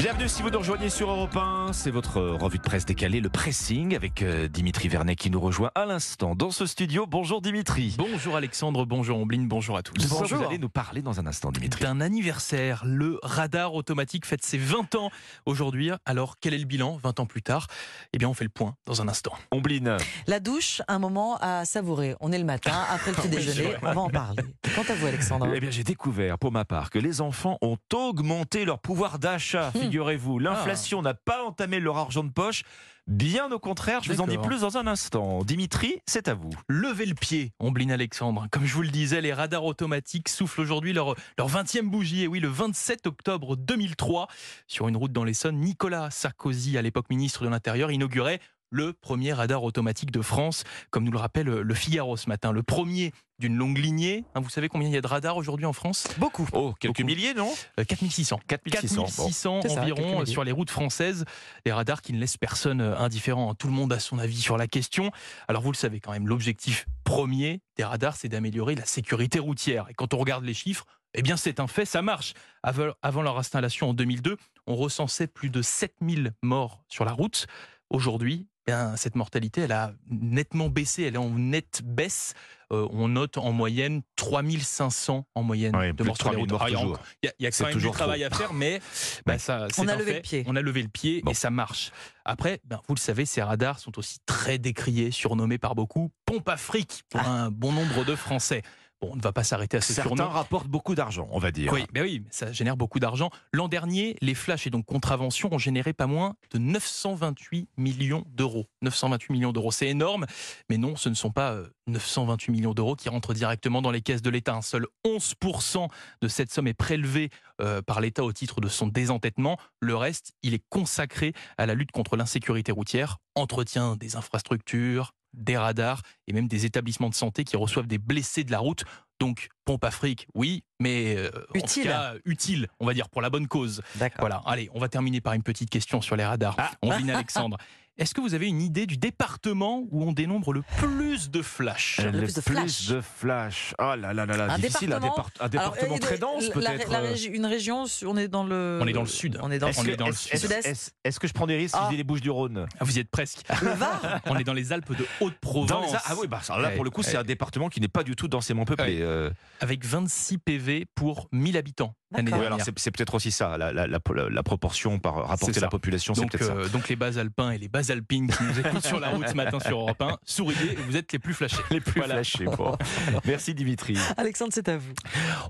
Bienvenue si vous nous rejoignez sur Europe 1. C'est votre revue de presse décalée, le pressing, avec euh, Dimitri Vernet qui nous rejoint à l'instant dans ce studio. Bonjour Dimitri. Bonjour Alexandre, bonjour Ombline, bonjour à tous. Quoi vous allez nous parler dans un instant, Dimitri D'un anniversaire, le radar automatique fête ses 20 ans aujourd'hui. Alors quel est le bilan 20 ans plus tard? Eh bien on fait le point dans un instant. Ombline. La douche, un moment à savourer. On est le matin, après le petit déjeuner, on va en parler. Quant à vous Alexandre Eh bien j'ai découvert pour ma part que les enfants ont augmenté leur pouvoir d'achat. figurez-vous. L'inflation n'a pas entamé leur argent de poche. Bien au contraire, je vous en dis plus dans un instant. Dimitri, c'est à vous. Levez le pied, Ombline Alexandre. Comme je vous le disais, les radars automatiques soufflent aujourd'hui leur, leur 20e bougie. Et oui, le 27 octobre 2003, sur une route dans l'Essonne, Nicolas Sarkozy, à l'époque ministre de l'Intérieur, inaugurait le premier radar automatique de France, comme nous le rappelle le Figaro ce matin. Le premier d'une longue lignée. Hein, vous savez combien il y a de radars aujourd'hui en France? Beaucoup. Oh, quelques Beaucoup. milliers, non? Euh, 4600. 4600. Bon. 4600 C'est ça, quelques environ milliers. sur les routes françaises. Des radars qui ne laissent personne euh, indifférent. Tout le monde a son avis sur la question. Alors vous le savez quand même, l'objectif premier des radars, c'est d'améliorer la sécurité routière. Et quand on regarde les chiffres, eh bien c'est un fait, ça marche. Avant avant leur installation en 2002, on recensait plus de 7000 morts sur la route. Aujourd'hui, eh bien, cette mortalité, elle a nettement baissé, elle est en nette baisse. Euh, on note en moyenne 3500 en moyenne Ouais, de morts sur les 3000 routes. il y a quand même du travail à faire, mais bah, ça, c'est On a un levé fait. le pied. On a levé le pied Bon. et ça marche. Après, ben, vous le savez, ces radars sont aussi très décriés, surnommés par beaucoup pompe à fric pour un bon nombre de Français. Bon, on ne va pas s'arrêter à ce Certains surnom. rapportent beaucoup d'argent, on va dire. Oui, ben oui, ça génère beaucoup d'argent. L'an dernier, les flashs et donc contraventions ont généré pas moins de 928 millions d'euros. 928 millions d'euros, c'est énorme, mais non, ce ne sont pas euh, 928 millions d'euros qui rentrent directement dans les caisses de l'État. Un seul 11% de cette somme est prélevé euh, par l'État au titre de son désentêtement. Le reste, il est consacré à la lutte contre l'insécurité routière, entretien des infrastructures, des radars et même des établissements de santé qui reçoivent des blessés de la route. Donc, pompe à fric, oui, mais euh, en tout Utile. cas, utile, on va dire, pour la bonne cause. D'accord. Voilà, allez, on va terminer par une petite question sur les radars. Ah. Ombline Alexandre, est-ce que vous avez une idée du département où on dénombre le plus de flashs Le Le plus de flash. de flash. Oh là là là là, Un difficile. Un, département départ- un département euh, très dense, peut-être. euh. Une région, on est dans le. On est dans le sud. On est dans Est-ce on que, est dans le est-ce- est-ce- sud-est. est-ce- est-ce que je prends des risques si Ah. je dis les Bouches du Rhône Ah, Vous y êtes presque. le Var. On est dans les Alpes de Haute-Provence. Ah oui, bah, là pour le coup, c'est un département qui n'est pas du tout densément peuplé. Euh. Avec 26 PV pour 1000 habitants. Oui, alors c'est c'est peut-être aussi ça, la, la- la- proportion par rapport à la population, c'est Donc, ça. euh, donc les bas alpins et les bas alpines qui nous écoutent sur la route ce matin sur Europe 1, souriez, vous êtes les plus flashés. Les plus Voilà. flashés. bon. Merci Dimitri. Alexandre, c'est à vous.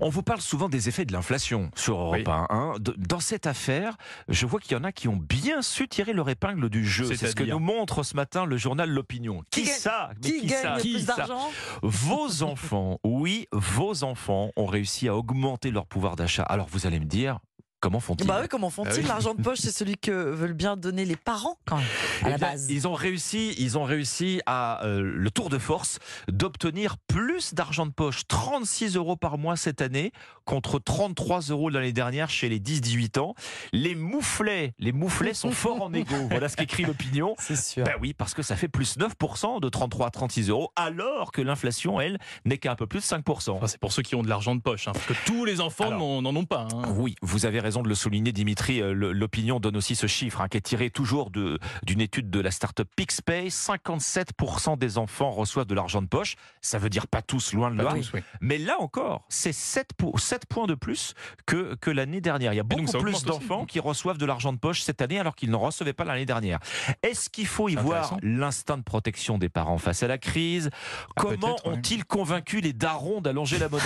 On vous parle souvent des effets de l'inflation sur Europe Oui. 1. hein. Dans cette affaire, je vois qu'il y en a qui ont bien su tirer leur épingle du jeu. C'est ce que nous montre ce matin le journal L'Opinion. Qui, Qui ça? Mais Qui, gagne ça? le Qui plus ça? d'argent? Vos enfants, oui, vos enfants ont réussi à augmenter leur pouvoir d'achat. Alors vous allez me dire, comment font-ils Bah oui, comment font-ils Ah oui. L'argent de poche, c'est celui que veulent bien donner les parents, quand même, à Eh la bien, base. Ils ont réussi, ils ont réussi à euh, le tour de force d'obtenir plus d'argent de poche, 36 euros par mois cette année contre 33 euros l'année dernière chez les 10-18 ans. Les mouflets, les mouflets sont forts en égo. Voilà ce qu'écrit l'opinion. C'est sûr. Ben oui, parce que ça fait plus 9% de 33 à 36 euros, alors que l'inflation, elle, n'est qu'à un peu plus de 5%. Enfin, c'est pour ceux qui ont de l'argent de poche, hein, parce que tous les enfants n'en ont pas. hein. Oui, vous avez raison de le souligner, Dimitri. Euh, L'opinion donne aussi ce chiffre hein, qui est tiré toujours d'une étude de la start-up PixPay. 57% des enfants reçoivent de l'argent de poche. Ça veut dire pas tous, loin de là. oui. Mais là encore, c'est 7, pour, 7 points de plus que, que l'année dernière. Il y a beaucoup plus d'enfants qui reçoivent de l'argent de poche cette année alors qu'ils n'en recevaient pas l'année dernière. Est-ce qu'il faut y voir l'instinct de protection des parents face à la crise? Ah, Comment ont-ils convaincu les darons d'allonger la monnaie?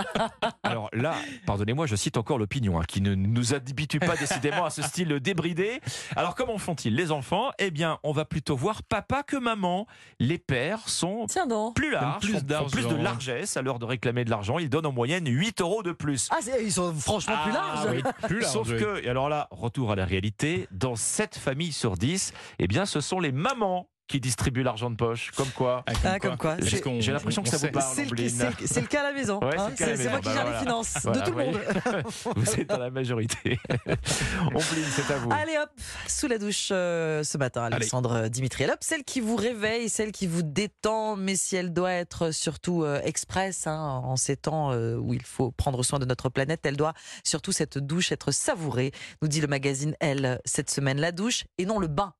Alors là, pardonnez-moi, je cite encore l'opinion, hein, qui ne nous habitue pas décidément à ce style débridé. Alors comment font-ils les enfants? Eh bien, on va plutôt voir papa que maman. Les pères sont Tiens donc. plus larges, plus font- font plus de largesse à l'heure de réclamer de l'argent. Ils donnent en moyenne 8 euros de plus. Ah, ils sont franchement plus Ah, larges. oui. Plus large, Sauf oui. que, et alors là, retour à la réalité, dans 7 familles sur 10, eh bien, ce sont les mamans qui distribue l'argent de poche. Comme quoi. Ah, Ah, comme quoi, J'ai l'impression que ça on vous parle, C'est le, c'est le- c'est le cas à la maison. Ouais, hein. à c'est c'est moi qui Bah gère les finances Voilà, de tout le vous monde. Vous êtes dans la majorité. Ombline, c'est à vous. Allez hop, sous la douche euh, ce matin, Alexandre Dimitri. Hop, celle qui vous réveille, celle qui vous détend, mais si elle doit être surtout euh, express hein, en ces temps euh, où il faut prendre soin de notre planète, elle doit surtout cette douche être savourée, nous dit le magazine Elle cette semaine. La douche et non le bain.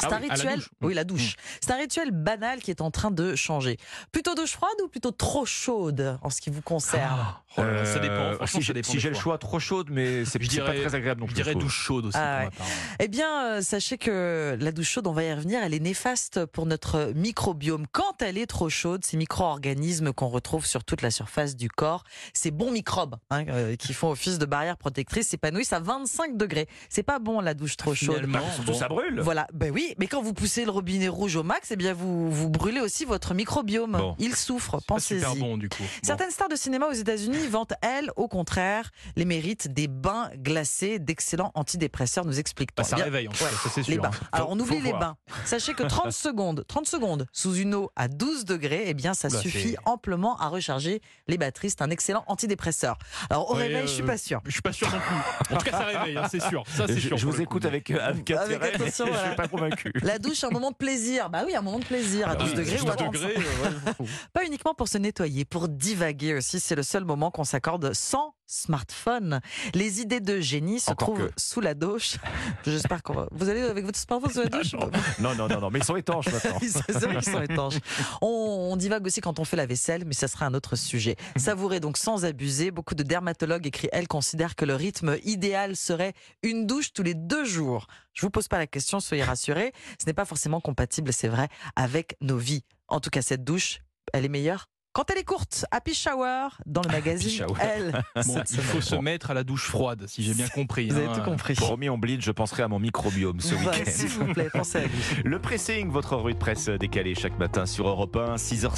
C'est Ah un oui, à la rituel, douche. oui la Mmh. douche. C'est un rituel banal qui est en train de changer. Plutôt douche froide ou plutôt trop chaude en ce qui vous concerne? Oh là là, ça Euh, dépend. Franchement, si ça j'ai dépend si des j'ai le choix trop chaude, mais c'est c'est pas très agréable non Je dirais douche chaude aussi. Ah pour ouais. ma part. Eh bien, euh, sachez que la douche chaude, on va y revenir, elle est néfaste pour notre microbiome. Quand elle est trop chaude, ces micro-organismes qu'on retrouve sur toute la surface du corps, ces bons microbes hein, euh, qui font office de barrière protectrice, s'épanouissent à 25 degrés. C'est pas bon la douche trop chaude. Finalement, Surtout, bon. ça brûle. Voilà, ben oui, mais quand vous poussez le robinet rouge au max, eh bien vous, vous brûlez aussi votre microbiome. Bon. Il souffre, super pensez-y. bon du coup. Bon. Certaines stars de cinéma aux États-Unis vantent, elles, au contraire, les mérites des bains glacés, d'excellents antidépresseurs, nous explique Bah, ça réveille en tout Ouais. c'est les sûr. bains. Alors on oublie les voir. bains. Sachez que 30 secondes, 30 secondes sous une eau à 12 degrés, eh bien ça Oula, suffit amplement à recharger les batteries. C'est un excellent antidépresseur. Alors au Ouais, réveil, je suis euh, pas sûr. Je suis pas sûr non plus. En tout cas, ça réveille, hein, c'est sûr. Ça, c'est Je, sûr. je vous écoute coup. avec, euh, avec attention, je suis pas convaincu. La douche, un moment de plaisir. Bah oui, un moment de plaisir à Ah 12 oui, degrés 12 ou à 35. degrés, euh. Pas uniquement pour se nettoyer, pour divaguer aussi. C'est le seul moment qu'on s'accorde sans smartphone. Les idées de génie se Encore trouvent que. sous la douche. J'espère qu'on va... Vous allez avec votre smartphone sous la douche Non, non, non, non, mais ils sont étanches maintenant. Vrai qu'ils sont étanches. On, on divague aussi quand on fait la vaisselle, mais ça sera un autre sujet. Savourez donc sans abuser. Beaucoup de dermatologues écrit elles considèrent que le rythme idéal serait une douche tous les deux jours. Je vous pose pas la question, soyez rassurés. Ce n'est pas forcément compatible, c'est vrai, avec nos vies. En tout cas, cette douche, elle est meilleure quand elle est courte. Happy Shower dans le magazine Shower. Elle. Bon, il faut se mettre à la douche froide, si j'ai bien compris. Vous avez hein. tout compris. Promis, on bleed, je penserai à mon microbiome ce week-end. S'il vous plaît, pensez à lui. Le pressing, votre revue de presse décalée chaque matin sur Europe 1, 6h